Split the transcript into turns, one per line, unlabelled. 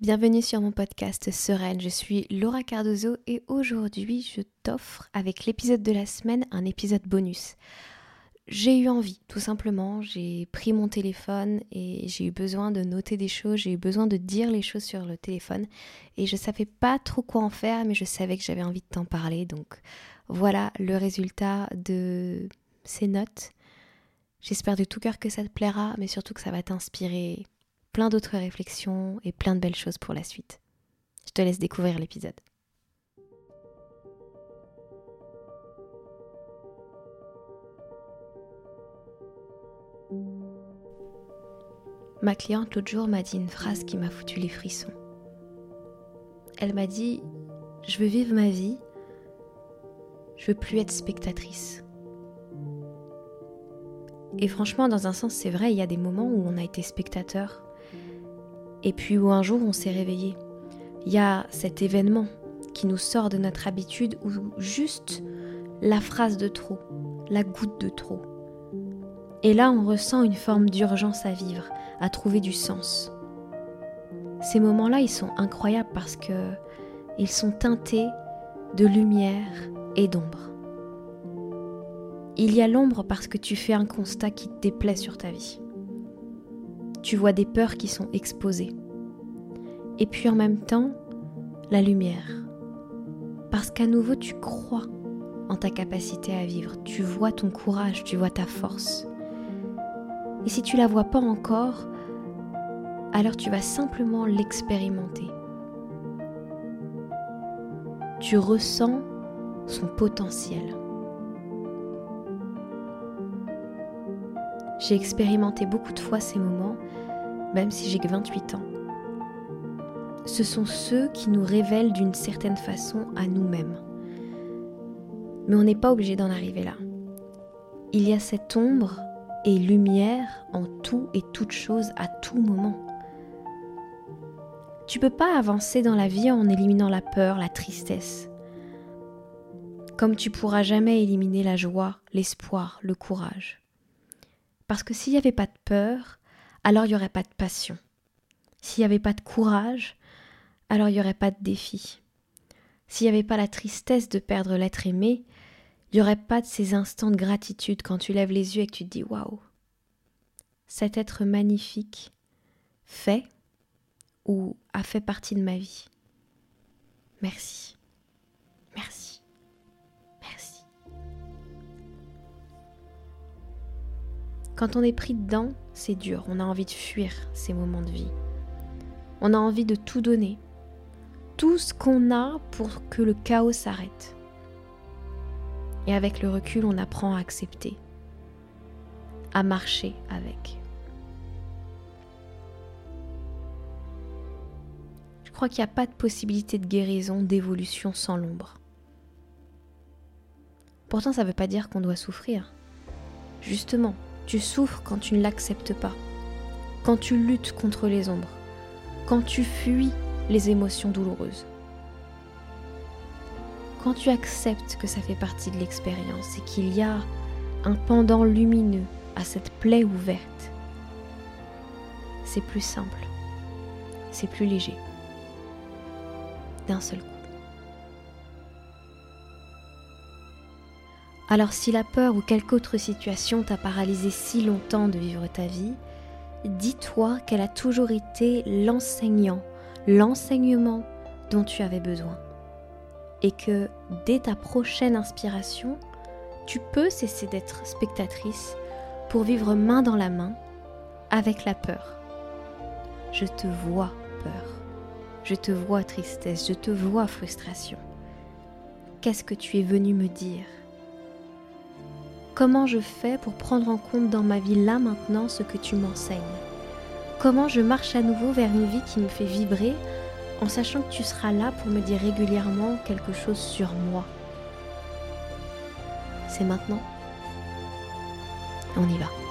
Bienvenue sur mon podcast Sereine, je suis Laura Cardozo et aujourd'hui je t'offre avec l'épisode de la semaine un épisode bonus. J'ai eu envie, tout simplement, j'ai pris mon téléphone et j'ai eu besoin de noter des choses, j'ai eu besoin de dire les choses sur le téléphone. Et je savais pas trop quoi en faire mais je savais que j'avais envie de t'en parler. Donc voilà le résultat de ces notes. J'espère de tout cœur que ça te plaira mais surtout que ça va t'inspirer plein d'autres réflexions et plein de belles choses pour la suite. Je te laisse découvrir l'épisode. Ma cliente l'autre jour m'a dit une phrase qui m'a foutu les frissons. Elle m'a dit Je veux vivre ma vie, je veux plus être spectatrice. Et franchement, dans un sens, c'est vrai, il y a des moments où on a été spectateur et puis où un jour on s'est réveillé. Il y a cet événement qui nous sort de notre habitude ou juste la phrase de trop, la goutte de trop. Et là, on ressent une forme d'urgence à vivre, à trouver du sens. Ces moments-là, ils sont incroyables parce que ils sont teintés de lumière et d'ombre. Il y a l'ombre parce que tu fais un constat qui te déplaît sur ta vie tu vois des peurs qui sont exposées. Et puis en même temps, la lumière. Parce qu'à nouveau, tu crois en ta capacité à vivre, tu vois ton courage, tu vois ta force. Et si tu la vois pas encore, alors tu vas simplement l'expérimenter. Tu ressens son potentiel. J'ai expérimenté beaucoup de fois ces moments, même si j'ai que 28 ans. Ce sont ceux qui nous révèlent d'une certaine façon à nous-mêmes. Mais on n'est pas obligé d'en arriver là. Il y a cette ombre et lumière en tout et toute chose à tout moment. Tu peux pas avancer dans la vie en éliminant la peur, la tristesse. Comme tu pourras jamais éliminer la joie, l'espoir, le courage. Parce que s'il n'y avait pas de peur, alors il n'y aurait pas de passion. S'il n'y avait pas de courage, alors il n'y aurait pas de défi. S'il n'y avait pas la tristesse de perdre l'être aimé, il n'y aurait pas de ces instants de gratitude quand tu lèves les yeux et que tu te dis waouh, cet être magnifique fait ou a fait partie de ma vie. Merci. Merci. Quand on est pris dedans, c'est dur, on a envie de fuir ces moments de vie. On a envie de tout donner, tout ce qu'on a pour que le chaos s'arrête. Et avec le recul, on apprend à accepter, à marcher avec. Je crois qu'il n'y a pas de possibilité de guérison, d'évolution sans l'ombre. Pourtant, ça ne veut pas dire qu'on doit souffrir. Justement, tu souffres quand tu ne l'acceptes pas, quand tu luttes contre les ombres, quand tu fuis les émotions douloureuses. Quand tu acceptes que ça fait partie de l'expérience et qu'il y a un pendant lumineux à cette plaie ouverte, c'est plus simple, c'est plus léger, d'un seul coup. Alors si la peur ou quelque autre situation t'a paralysé si longtemps de vivre ta vie, dis-toi qu'elle a toujours été l'enseignant, l'enseignement dont tu avais besoin. Et que dès ta prochaine inspiration, tu peux cesser d'être spectatrice pour vivre main dans la main avec la peur. Je te vois peur, je te vois tristesse, je te vois frustration. Qu'est-ce que tu es venu me dire? Comment je fais pour prendre en compte dans ma vie là maintenant ce que tu m'enseignes? Comment je marche à nouveau vers une vie qui me fait vibrer en sachant que tu seras là pour me dire régulièrement quelque chose sur moi? C'est maintenant. On y va.